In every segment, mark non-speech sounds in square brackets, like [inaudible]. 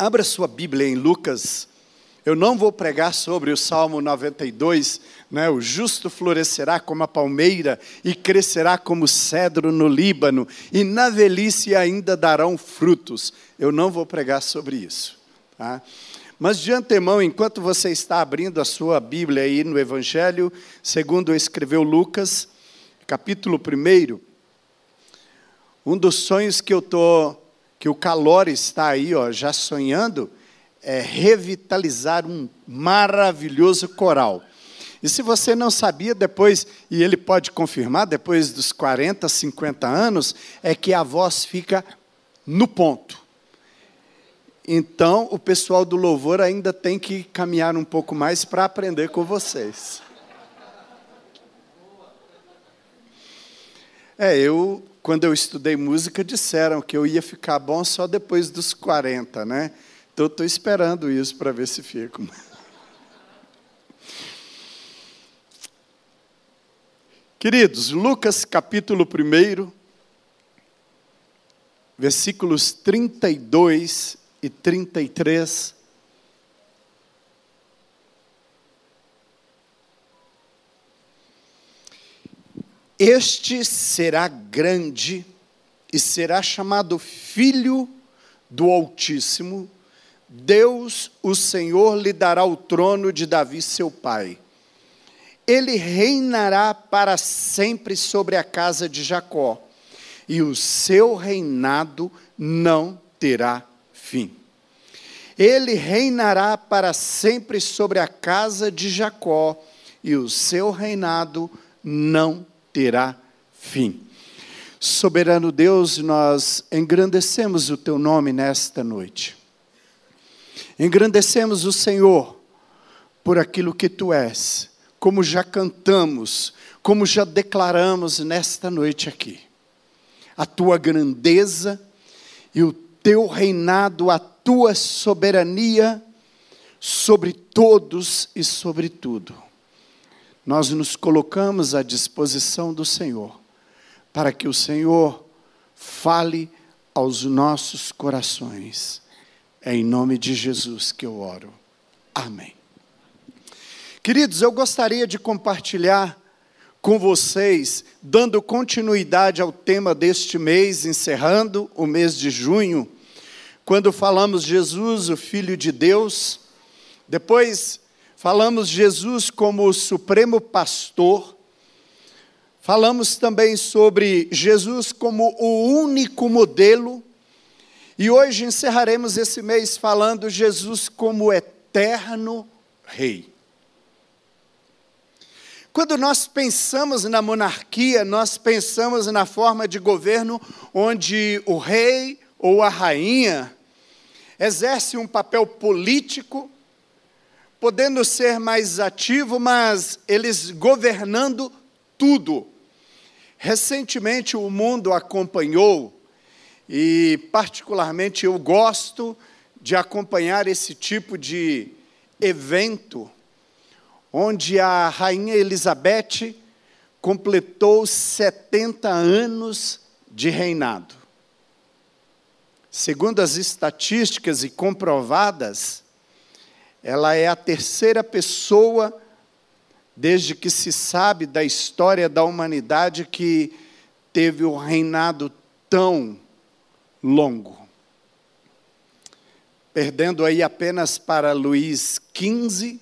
Abra sua Bíblia em Lucas. Eu não vou pregar sobre o Salmo 92, né? O justo florescerá como a palmeira e crescerá como cedro no Líbano, e na velhice ainda darão frutos. Eu não vou pregar sobre isso, tá? Mas de antemão, enquanto você está abrindo a sua Bíblia aí no Evangelho, segundo escreveu Lucas, capítulo 1, um dos sonhos que eu estou que o calor está aí, ó, já sonhando, é revitalizar um maravilhoso coral. E se você não sabia depois, e ele pode confirmar, depois dos 40, 50 anos, é que a voz fica no ponto. Então, o pessoal do louvor ainda tem que caminhar um pouco mais para aprender com vocês. É, eu quando eu estudei música, disseram que eu ia ficar bom só depois dos 40, né? Então, estou esperando isso para ver se fico. [laughs] Queridos, Lucas capítulo 1, versículos 32 e 33. Este será grande e será chamado Filho do Altíssimo. Deus, o Senhor, lhe dará o trono de Davi, seu pai. Ele reinará para sempre sobre a casa de Jacó, e o seu reinado não terá fim. Ele reinará para sempre sobre a casa de Jacó, e o seu reinado não terá fim. Soberano Deus, nós engrandecemos o teu nome nesta noite. Engrandecemos o Senhor por aquilo que tu és, como já cantamos, como já declaramos nesta noite aqui. A tua grandeza e o teu reinado, a tua soberania sobre todos e sobre tudo nós nos colocamos à disposição do Senhor, para que o Senhor fale aos nossos corações. É em nome de Jesus que eu oro. Amém. Queridos, eu gostaria de compartilhar com vocês, dando continuidade ao tema deste mês, encerrando o mês de junho, quando falamos Jesus, o Filho de Deus. Depois falamos Jesus como o supremo pastor, falamos também sobre Jesus como o único modelo, e hoje encerraremos esse mês falando Jesus como eterno Rei. Quando nós pensamos na monarquia, nós pensamos na forma de governo onde o rei ou a rainha exerce um papel político, podendo ser mais ativo, mas eles governando tudo. Recentemente o mundo acompanhou, e particularmente eu gosto de acompanhar esse tipo de evento, onde a rainha Elizabeth completou 70 anos de reinado. Segundo as estatísticas e comprovadas, ela é a terceira pessoa, desde que se sabe da história da humanidade, que teve um reinado tão longo. Perdendo aí apenas para Luís XV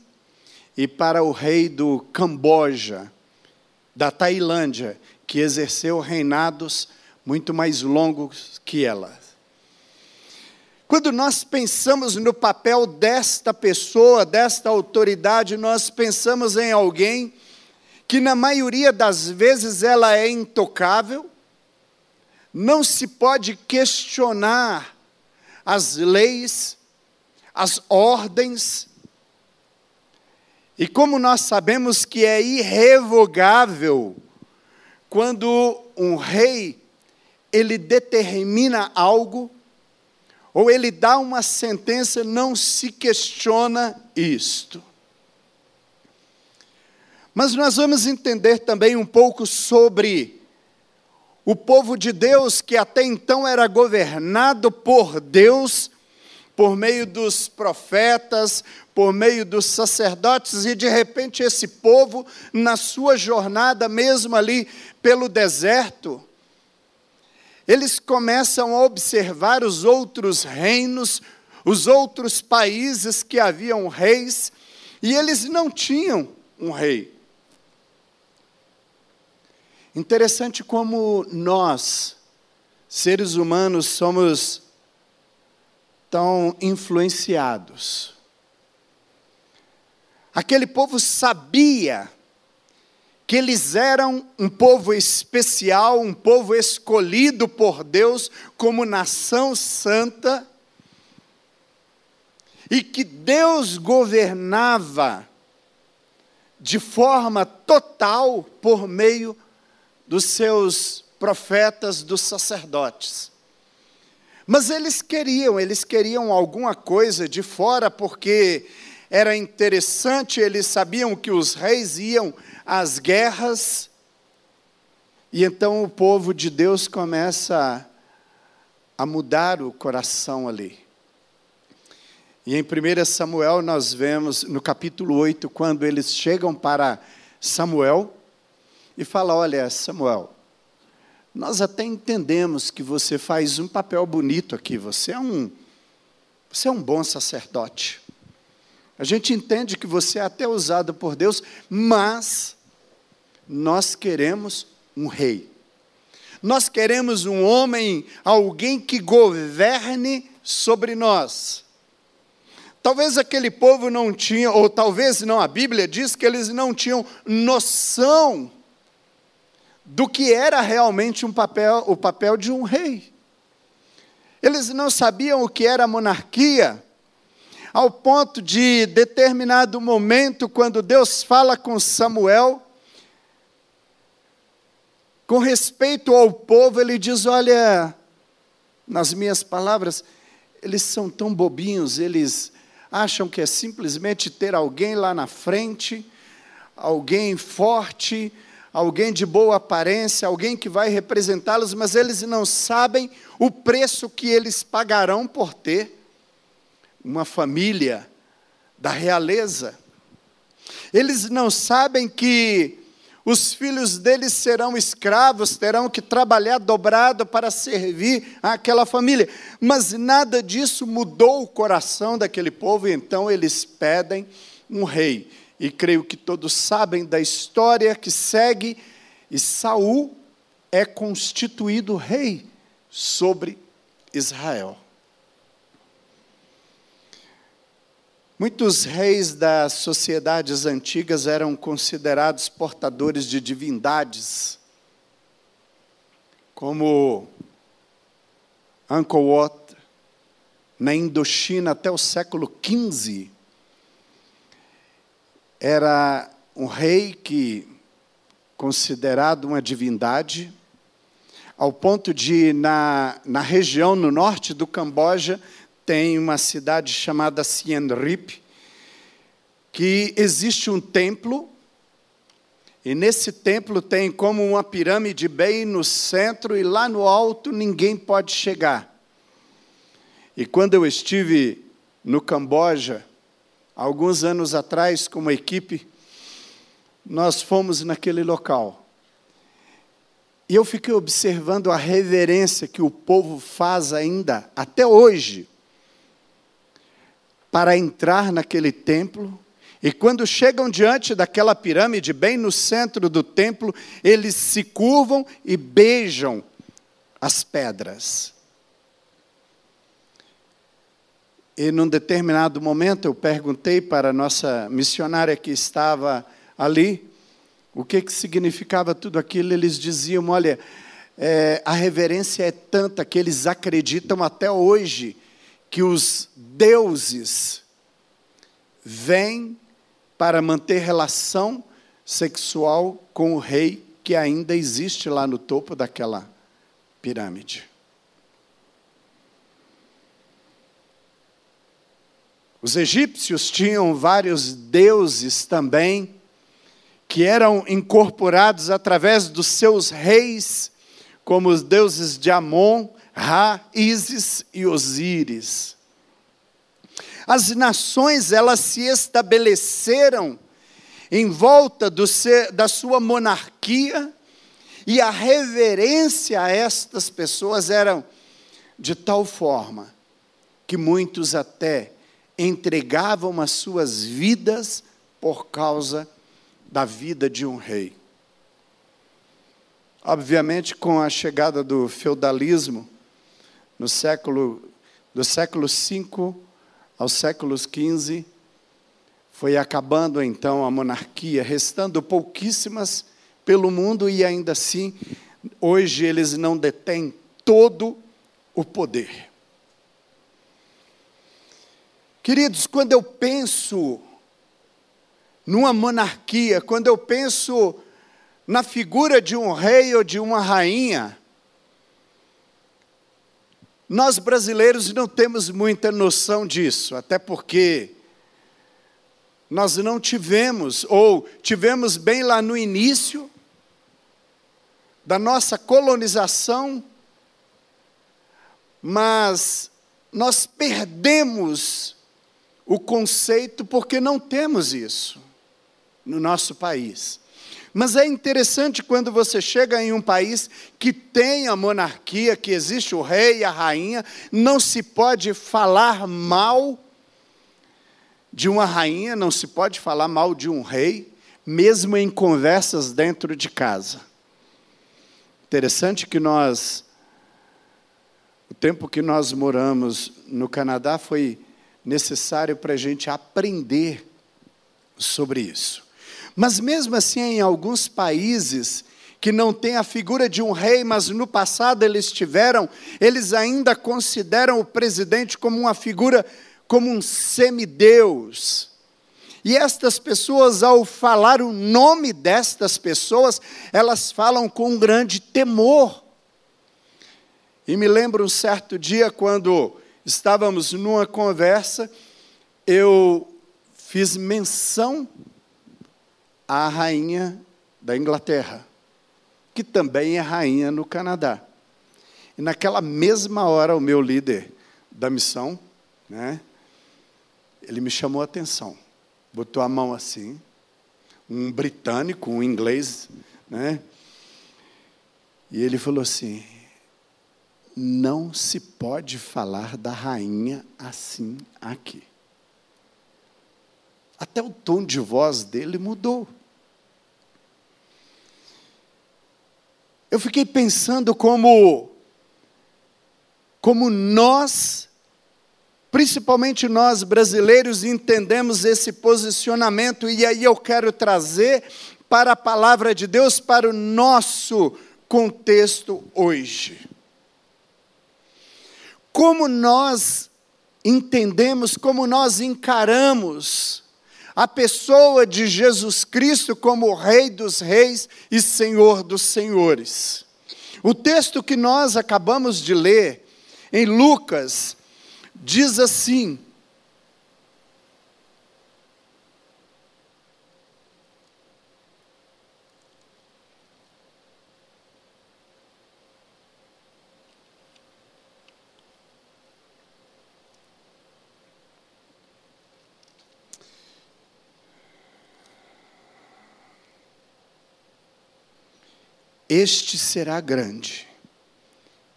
e para o rei do Camboja, da Tailândia, que exerceu reinados muito mais longos que ela. Quando nós pensamos no papel desta pessoa, desta autoridade, nós pensamos em alguém que, na maioria das vezes, ela é intocável, não se pode questionar as leis, as ordens, e como nós sabemos que é irrevogável quando um rei ele determina algo, ou ele dá uma sentença, não se questiona isto. Mas nós vamos entender também um pouco sobre o povo de Deus, que até então era governado por Deus, por meio dos profetas, por meio dos sacerdotes, e de repente esse povo, na sua jornada, mesmo ali pelo deserto, eles começam a observar os outros reinos, os outros países que haviam reis, e eles não tinham um rei. Interessante como nós, seres humanos, somos tão influenciados. Aquele povo sabia que eles eram um povo especial, um povo escolhido por Deus como nação santa, e que Deus governava de forma total por meio dos seus profetas, dos sacerdotes. Mas eles queriam, eles queriam alguma coisa de fora, porque era interessante, eles sabiam que os reis iam às guerras, e então o povo de Deus começa a mudar o coração ali. E em 1 Samuel nós vemos, no capítulo 8, quando eles chegam para Samuel, e fala: Olha, Samuel, nós até entendemos que você faz um papel bonito aqui, você é um, você é um bom sacerdote. A gente entende que você é até usado por Deus, mas nós queremos um rei. Nós queremos um homem, alguém que governe sobre nós. Talvez aquele povo não tinha, ou talvez não, a Bíblia diz que eles não tinham noção do que era realmente um papel, o papel de um rei. Eles não sabiam o que era monarquia, ao ponto de determinado momento, quando Deus fala com Samuel, com respeito ao povo, ele diz: Olha, nas minhas palavras, eles são tão bobinhos, eles acham que é simplesmente ter alguém lá na frente, alguém forte, alguém de boa aparência, alguém que vai representá-los, mas eles não sabem o preço que eles pagarão por ter uma família da realeza. Eles não sabem que os filhos deles serão escravos, terão que trabalhar dobrado para servir àquela família. Mas nada disso mudou o coração daquele povo, então eles pedem um rei e creio que todos sabem da história que segue, e Saul é constituído rei sobre Israel. Muitos reis das sociedades antigas eram considerados portadores de divindades, como Angkor Wat, na Indochina até o século XV, era um rei que, considerado uma divindade, ao ponto de, na, na região no norte do Camboja, tem uma cidade chamada Siem Reap, que existe um templo, e nesse templo tem como uma pirâmide bem no centro, e lá no alto ninguém pode chegar. E quando eu estive no Camboja, alguns anos atrás, como equipe, nós fomos naquele local. E eu fiquei observando a reverência que o povo faz ainda, até hoje, para entrar naquele templo. E quando chegam diante daquela pirâmide, bem no centro do templo, eles se curvam e beijam as pedras. E num determinado momento eu perguntei para a nossa missionária que estava ali o que, que significava tudo aquilo. Eles diziam: olha, é, a reverência é tanta que eles acreditam até hoje que os deuses vêm para manter relação sexual com o rei que ainda existe lá no topo daquela pirâmide. Os egípcios tinham vários deuses também, que eram incorporados através dos seus reis, como os deuses de Amon, Ra, Isis e Osíris. As nações, elas se estabeleceram em volta do da sua monarquia, e a reverência a estas pessoas era de tal forma que muitos até entregavam as suas vidas por causa da vida de um rei. Obviamente, com a chegada do feudalismo, no século, do século V ao século XV, foi acabando então a monarquia, restando pouquíssimas pelo mundo e ainda assim, hoje eles não detêm todo o poder. Queridos, quando eu penso numa monarquia, quando eu penso na figura de um rei ou de uma rainha, nós brasileiros não temos muita noção disso, até porque nós não tivemos, ou tivemos bem lá no início da nossa colonização, mas nós perdemos o conceito porque não temos isso no nosso país. Mas é interessante quando você chega em um país que tem a monarquia, que existe o rei e a rainha, não se pode falar mal de uma rainha, não se pode falar mal de um rei, mesmo em conversas dentro de casa. Interessante que nós, o tempo que nós moramos no Canadá foi necessário para a gente aprender sobre isso. Mas mesmo assim, em alguns países que não têm a figura de um rei, mas no passado eles tiveram, eles ainda consideram o presidente como uma figura, como um semideus. E estas pessoas, ao falar o nome destas pessoas, elas falam com um grande temor. E me lembro um certo dia, quando estávamos numa conversa, eu fiz menção à rainha da Inglaterra, que também é rainha no Canadá. E naquela mesma hora, o meu líder da missão, né, ele me chamou a atenção, botou a mão assim, um britânico, um inglês, né, e ele falou assim: não se pode falar da rainha assim aqui. Até o tom de voz dele mudou. Eu fiquei pensando como como nós, principalmente nós brasileiros, entendemos esse posicionamento e aí eu quero trazer para a palavra de Deus para o nosso contexto hoje como nós entendemos, como nós encaramos a pessoa de Jesus Cristo como Rei dos Reis e Senhor dos Senhores. O texto que nós acabamos de ler, em Lucas, diz assim: Este será grande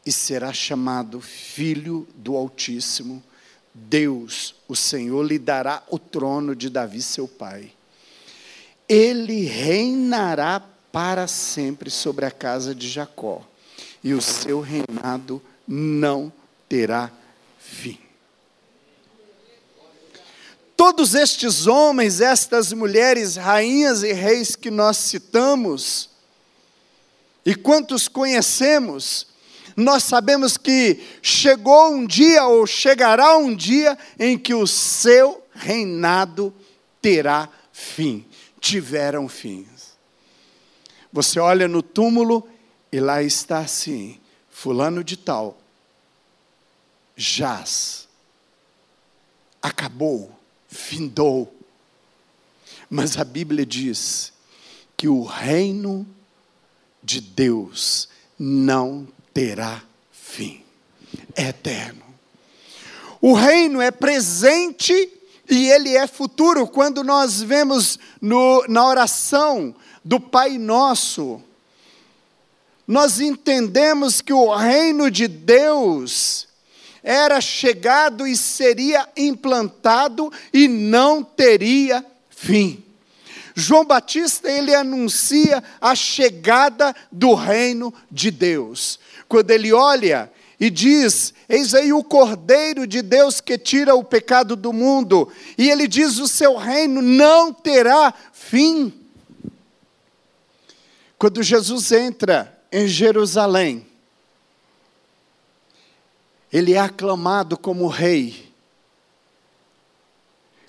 e será chamado Filho do Altíssimo. Deus, o Senhor, lhe dará o trono de Davi, seu pai. Ele reinará para sempre sobre a casa de Jacó, e o seu reinado não terá fim. Todos estes homens, estas mulheres, rainhas e reis que nós citamos, e quantos conhecemos, nós sabemos que chegou um dia ou chegará um dia em que o seu reinado terá fim. Tiveram fins. Você olha no túmulo e lá está assim: Fulano de Tal, jaz, acabou, findou. Mas a Bíblia diz que o reino de Deus não terá fim. É eterno. O reino é presente e ele é futuro. Quando nós vemos no, na oração do Pai Nosso, nós entendemos que o reino de Deus era chegado e seria implantado e não teria fim. João Batista, ele anuncia a chegada do reino de Deus. Quando ele olha e diz: Eis aí o Cordeiro de Deus que tira o pecado do mundo, e ele diz: O seu reino não terá fim. Quando Jesus entra em Jerusalém, ele é aclamado como rei.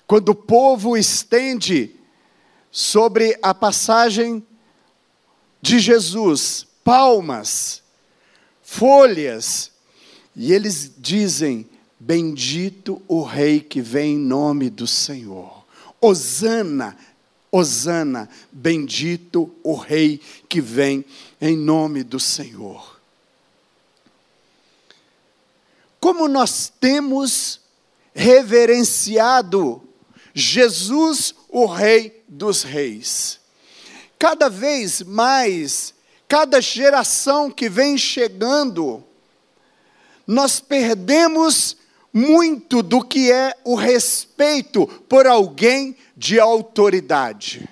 Quando o povo estende sobre a passagem de Jesus palmas, folhas, e eles dizem: Bendito o Rei que vem em nome do Senhor. Osana, Osana, bendito o Rei que vem em nome do Senhor. Como nós temos reverenciado Jesus, o Rei dos Reis. Cada vez mais, cada geração que vem chegando, nós perdemos muito do que é o respeito por alguém de autoridade.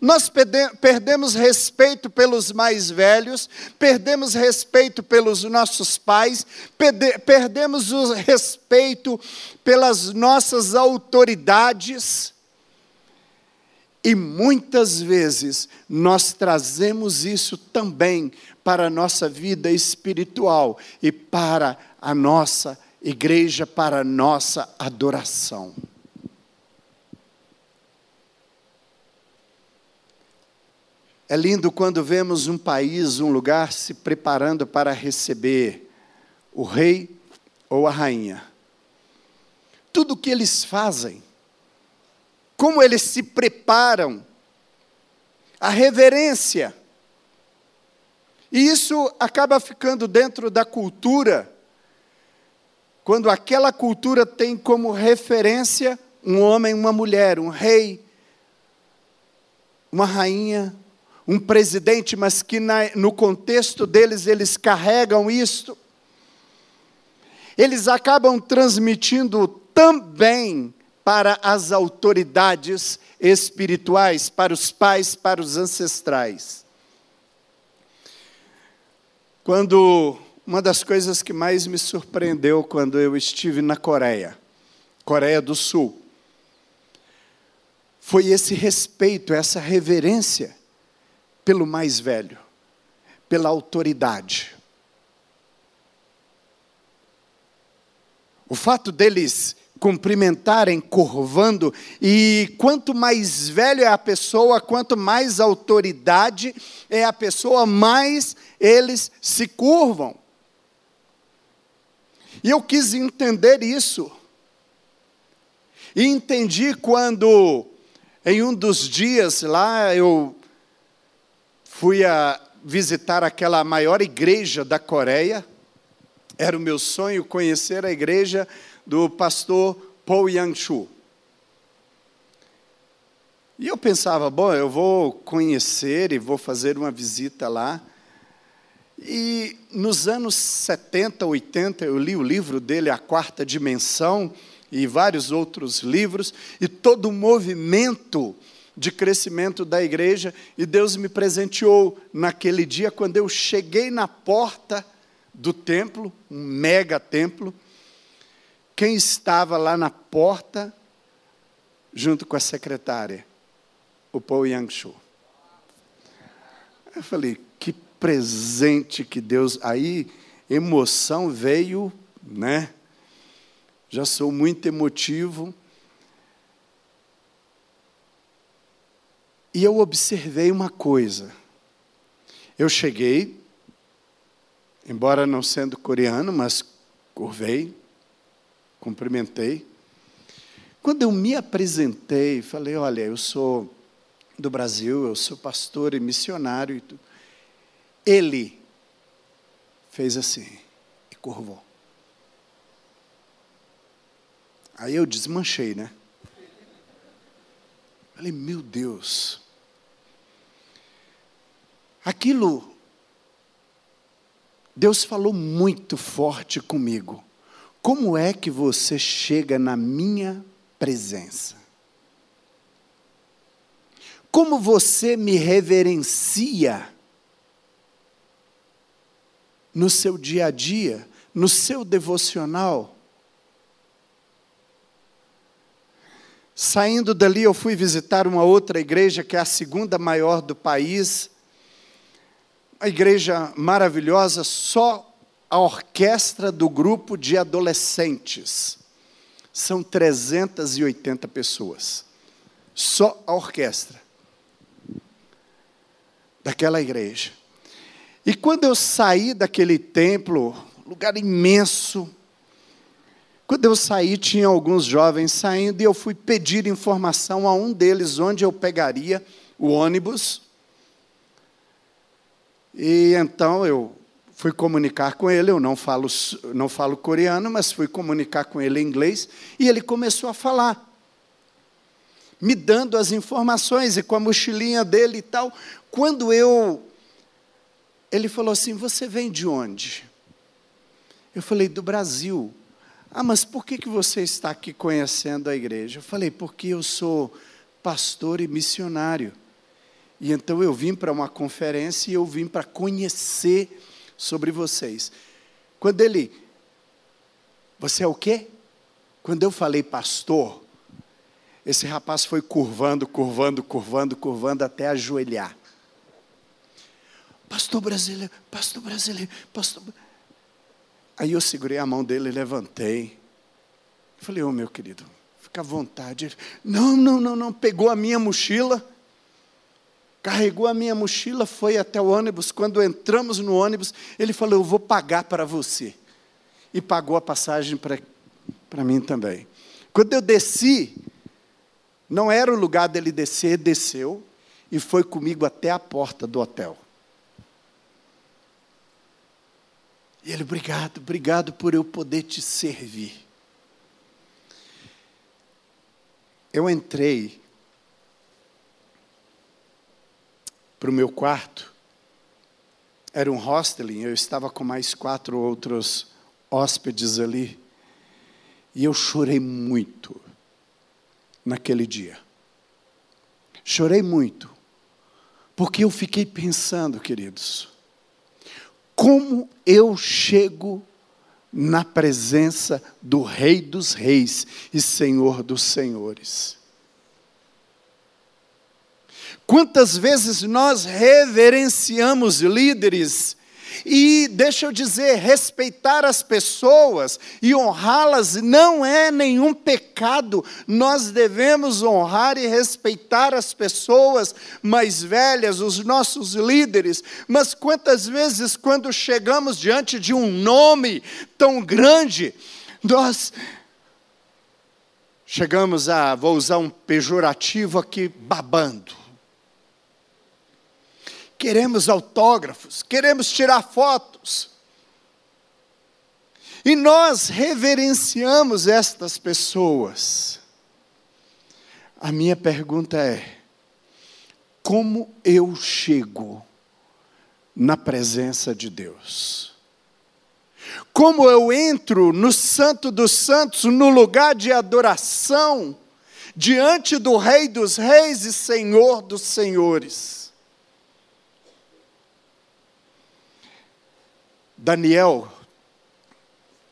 Nós perdemos respeito pelos mais velhos, perdemos respeito pelos nossos pais, perdemos o respeito pelas nossas autoridades. E muitas vezes nós trazemos isso também para a nossa vida espiritual e para a nossa igreja, para a nossa adoração. É lindo quando vemos um país, um lugar se preparando para receber o rei ou a rainha. Tudo o que eles fazem, como eles se preparam, a reverência. E isso acaba ficando dentro da cultura, quando aquela cultura tem como referência um homem, uma mulher, um rei, uma rainha, um presidente, mas que na, no contexto deles eles carregam isto, eles acabam transmitindo também para as autoridades espirituais, para os pais, para os ancestrais. Quando uma das coisas que mais me surpreendeu quando eu estive na Coreia, Coreia do Sul, foi esse respeito, essa reverência pelo mais velho, pela autoridade. O fato deles cumprimentarem curvando, e quanto mais velho é a pessoa, quanto mais autoridade é a pessoa, mais eles se curvam. E eu quis entender isso. E entendi quando, em um dos dias lá, eu fui a visitar aquela maior igreja da Coreia. Era o meu sonho conhecer a igreja do pastor Paul Yang-chu. E eu pensava, bom, eu vou conhecer e vou fazer uma visita lá. E nos anos 70, 80, eu li o livro dele, A Quarta Dimensão, e vários outros livros, e todo o movimento de crescimento da igreja, e Deus me presenteou naquele dia, quando eu cheguei na porta do templo, um mega templo. Quem estava lá na porta, junto com a secretária? O Paul Yang-Shu. Eu falei, que presente que Deus. Aí, emoção veio, né? Já sou muito emotivo. E eu observei uma coisa. Eu cheguei, embora não sendo coreano, mas curvei, cumprimentei. Quando eu me apresentei, falei: Olha, eu sou do Brasil, eu sou pastor e missionário. Ele fez assim e curvou. Aí eu desmanchei, né? Falei, meu Deus. Aquilo, Deus falou muito forte comigo. Como é que você chega na minha presença? Como você me reverencia no seu dia a dia, no seu devocional? Saindo dali, eu fui visitar uma outra igreja, que é a segunda maior do país. Uma igreja maravilhosa, só a orquestra do grupo de adolescentes. São 380 pessoas. Só a orquestra daquela igreja. E quando eu saí daquele templo, lugar imenso, quando eu saí, tinha alguns jovens saindo e eu fui pedir informação a um deles onde eu pegaria o ônibus. E então eu fui comunicar com ele, eu não falo, não falo coreano, mas fui comunicar com ele em inglês, e ele começou a falar, me dando as informações e com a mochilinha dele e tal. Quando eu. Ele falou assim: Você vem de onde? Eu falei: Do Brasil. Ah, mas por que, que você está aqui conhecendo a igreja? Eu falei, porque eu sou pastor e missionário. E então eu vim para uma conferência e eu vim para conhecer sobre vocês. Quando ele, você é o quê? Quando eu falei pastor, esse rapaz foi curvando, curvando, curvando, curvando até ajoelhar. Pastor brasileiro, pastor brasileiro, pastor. Aí eu segurei a mão dele levantei. Falei, ô oh, meu querido, fica à vontade. Ele, não, não, não, não. Pegou a minha mochila, carregou a minha mochila, foi até o ônibus. Quando entramos no ônibus, ele falou, eu vou pagar para você. E pagou a passagem para mim também. Quando eu desci, não era o lugar dele descer, desceu e foi comigo até a porta do hotel. E ele, obrigado, obrigado por eu poder te servir. Eu entrei para o meu quarto, era um hosteling, eu estava com mais quatro outros hóspedes ali, e eu chorei muito naquele dia. Chorei muito, porque eu fiquei pensando, queridos, como eu chego na presença do Rei dos Reis e Senhor dos Senhores? Quantas vezes nós reverenciamos líderes e deixa eu dizer, respeitar as pessoas e honrá-las não é nenhum pecado. Nós devemos honrar e respeitar as pessoas mais velhas, os nossos líderes. Mas quantas vezes, quando chegamos diante de um nome tão grande, nós chegamos a, vou usar um pejorativo aqui, babando queremos autógrafos, queremos tirar fotos. E nós reverenciamos estas pessoas. A minha pergunta é: como eu chego na presença de Deus? Como eu entro no Santo dos Santos, no lugar de adoração, diante do Rei dos Reis e Senhor dos Senhores? Daniel,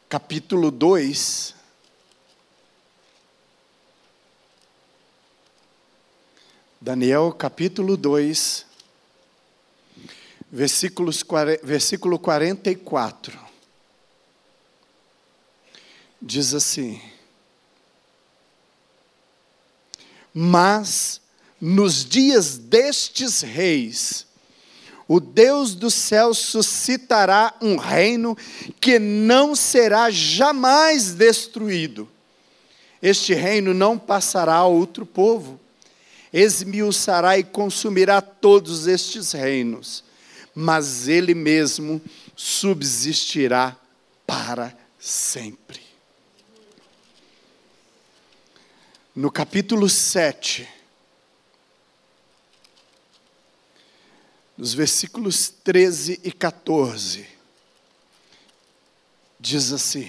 capítulo 2. Daniel, capítulo 2, versículos, versículo 44. Diz assim: Mas nos dias destes reis, o Deus do céu suscitará um reino que não será jamais destruído. Este reino não passará a outro povo. Esmiuçará e consumirá todos estes reinos, mas ele mesmo subsistirá para sempre. no capítulo 7, nos versículos 13 e 14, diz assim: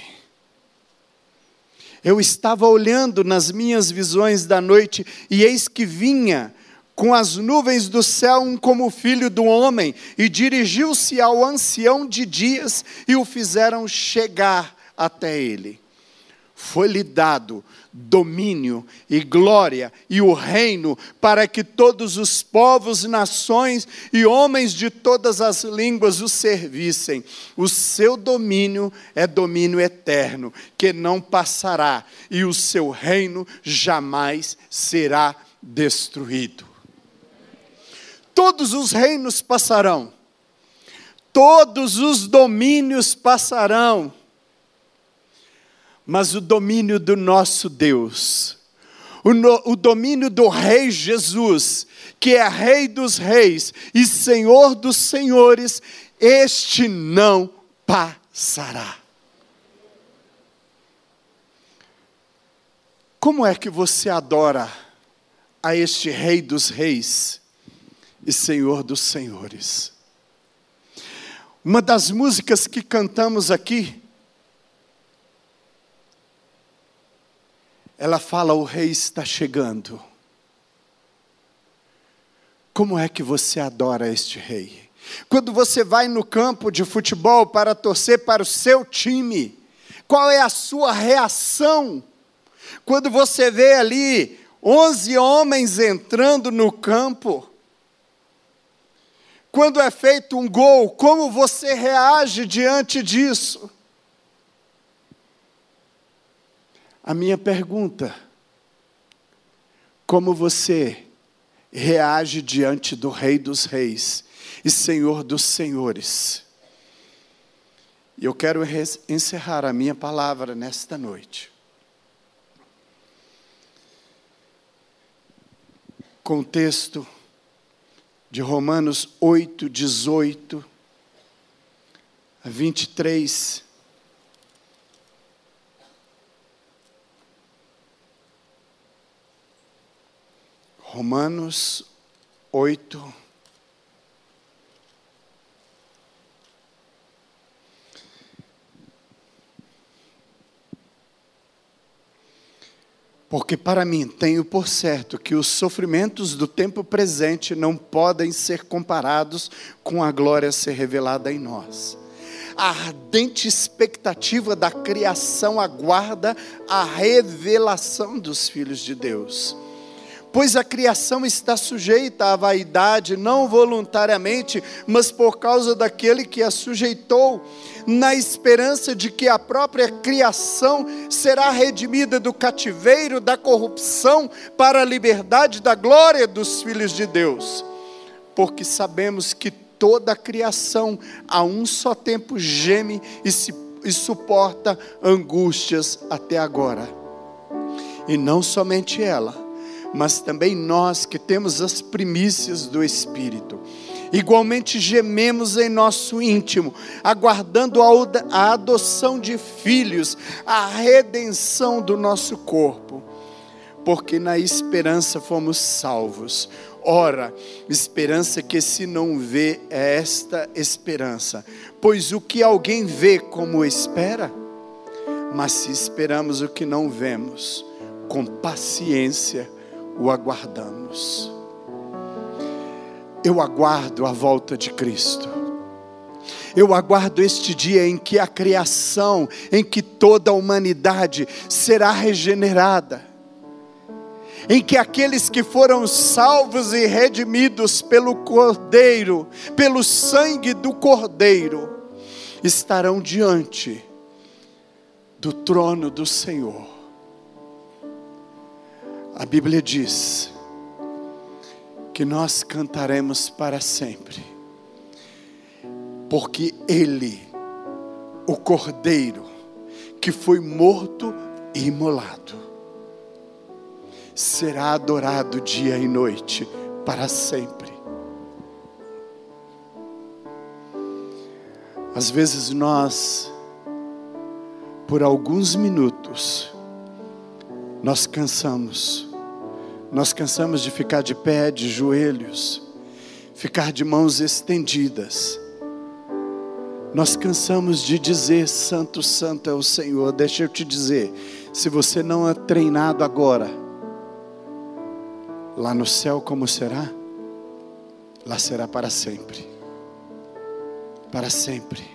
Eu estava olhando nas minhas visões da noite, e eis que vinha com as nuvens do céu um como filho do homem, e dirigiu-se ao ancião de dias e o fizeram chegar até ele. Foi-lhe dado domínio e glória e o reino para que todos os povos, nações e homens de todas as línguas o servissem. O seu domínio é domínio eterno, que não passará, e o seu reino jamais será destruído. Todos os reinos passarão, todos os domínios passarão, mas o domínio do nosso Deus, o, no, o, domínio do Rei Jesus, que é Rei dos Reis e Senhor dos Senhores, este não passará. Como é que você adora a este Rei dos Reis e Senhor dos Senhores? Uma das músicas que cantamos aqui, ela fala: O rei está chegando. Como é que você adora este rei? Quando você vai no campo de futebol para torcer para o seu time, qual é a sua reação? Quando você vê ali 11 homens entrando no campo, quando é feito um gol, como você reage diante disso? A minha pergunta: como você reage diante do Rei dos Reis e Senhor dos Senhores? E eu quero encerrar a minha palavra nesta noite. Com o texto de Romanos 8, 18 a 23. Romanos 8, Porque para mim tenho por certo que os sofrimentos do tempo presente não podem ser comparados com a glória a ser revelada em nós. A ardente expectativa da criação aguarda a revelação dos filhos de Deus pois a criação está sujeita à vaidade, não voluntariamente, mas por causa daquele que a sujeitou, na esperança de que a própria criação será redimida do cativeiro, da corrupção, para a liberdade da glória dos filhos de Deus. Porque sabemos que toda a criação a um só tempo geme e, se, e suporta angústias até agora. E não somente ela, mas também nós que temos as primícias do Espírito. Igualmente gememos em nosso íntimo, aguardando a adoção de filhos, a redenção do nosso corpo, porque na esperança fomos salvos. Ora, esperança que se não vê é esta esperança, pois o que alguém vê como espera, mas se esperamos o que não vemos, com paciência o aguardamos. Eu aguardo a volta de Cristo. Eu aguardo este dia em que a criação, em que toda a humanidade será regenerada, em que aqueles que foram salvos e redimidos pelo Cordeiro, pelo sangue do Cordeiro, estarão diante do trono do Senhor a Bíblia diz que nós cantaremos para sempre, porque Ele, o Cordeiro, que foi morto e imolado, será adorado dia e noite para sempre. Às vezes nós, por alguns minutos, Nós cansamos, nós cansamos de ficar de pé, de joelhos, ficar de mãos estendidas. Nós cansamos de dizer: Santo, Santo é o Senhor. Deixa eu te dizer, se você não é treinado agora, lá no céu como será? Lá será para sempre. Para sempre.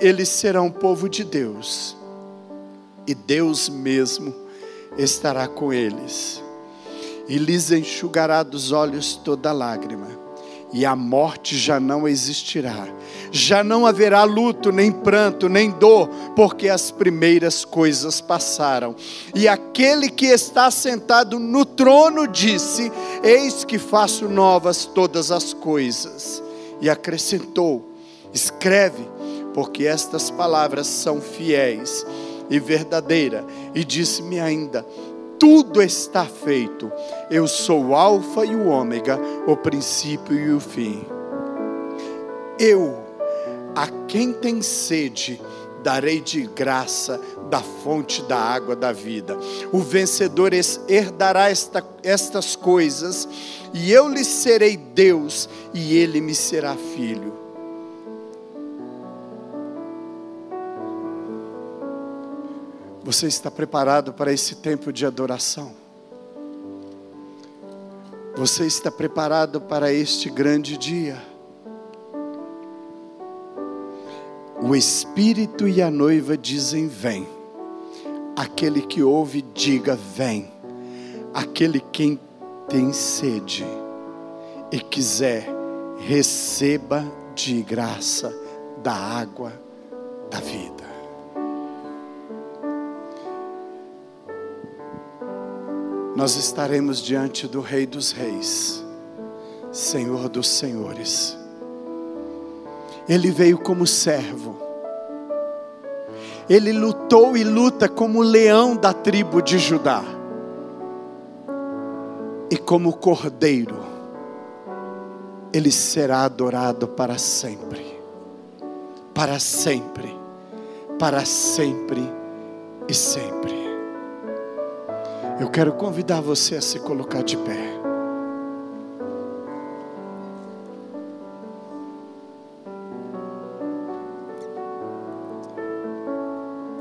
eles serão povo de Deus, e Deus mesmo estará com eles e lhes enxugará dos olhos toda lágrima, e a morte já não existirá. Já não haverá luto, nem pranto, nem dor, porque as primeiras coisas passaram. E aquele que está sentado no trono disse: Eis que faço novas todas as coisas. E acrescentou: Escreve, porque estas palavras são fiéis e verdadeiras. E disse-me ainda: tudo está feito. Eu sou o Alfa e o Ômega, o princípio e o fim. Eu, a quem tem sede, darei de graça da fonte da água da vida. O vencedor herdará esta, estas coisas, e eu lhe serei Deus, e ele me será filho. Você está preparado para esse tempo de adoração? Você está preparado para este grande dia? O Espírito e a noiva dizem: Vem. Aquele que ouve, diga: Vem. Aquele quem tem sede e quiser, receba de graça da água da vida. Nós estaremos diante do Rei dos Reis, Senhor dos Senhores. Ele veio como servo, ele lutou e luta como leão da tribo de Judá, e como cordeiro, ele será adorado para sempre, para sempre, para sempre e sempre. Eu quero convidar você a se colocar de pé.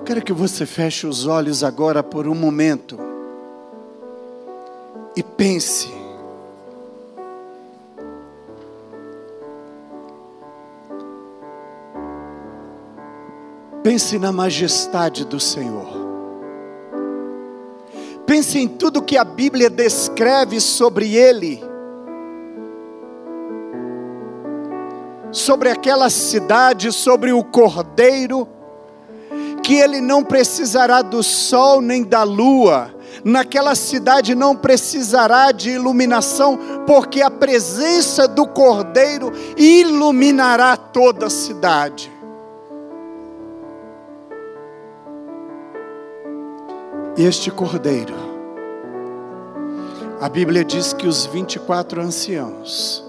Quero que você feche os olhos agora por um momento e pense. Pense na majestade do Senhor. Pense em tudo que a Bíblia descreve sobre ele. Sobre aquela cidade, sobre o cordeiro, que ele não precisará do sol nem da lua, naquela cidade não precisará de iluminação, porque a presença do cordeiro iluminará toda a cidade. Este cordeiro, a Bíblia diz que os 24 anciãos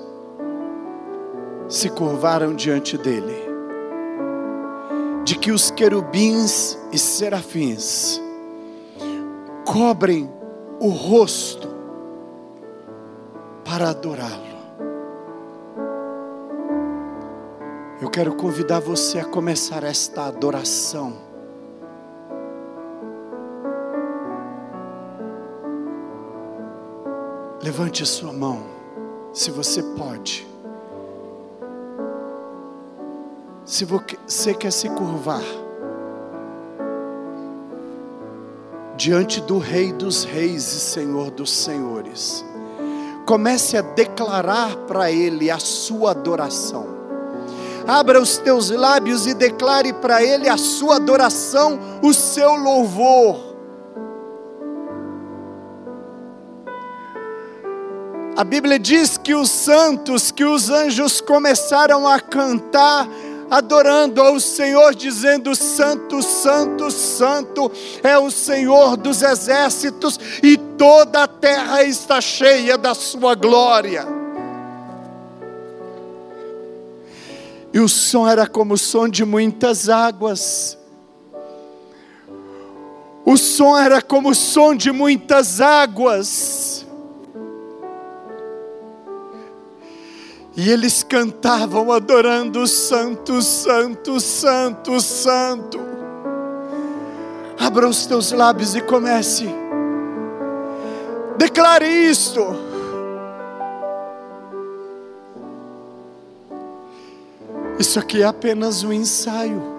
se curvaram diante dele, de que os querubins e serafins cobrem o rosto para adorá-lo. Eu quero convidar você a começar esta adoração Levante a sua mão, se você pode. Se você quer se curvar diante do Rei dos Reis e Senhor dos Senhores, comece a declarar para Ele a sua adoração Abra os teus lábios e declare para Ele a sua adoração, o seu louvor. A Bíblia diz que os santos, que os anjos começaram a cantar, adorando ao Senhor, dizendo: Santo, Santo, Santo é o Senhor dos exércitos, e toda a terra está cheia da Sua glória. E o som era como o som de muitas águas. O som era como o som de muitas águas. E eles cantavam adorando Santo, Santo, Santo, Santo. Abra os teus lábios e comece. Declare isto. Isso aqui é apenas um ensaio.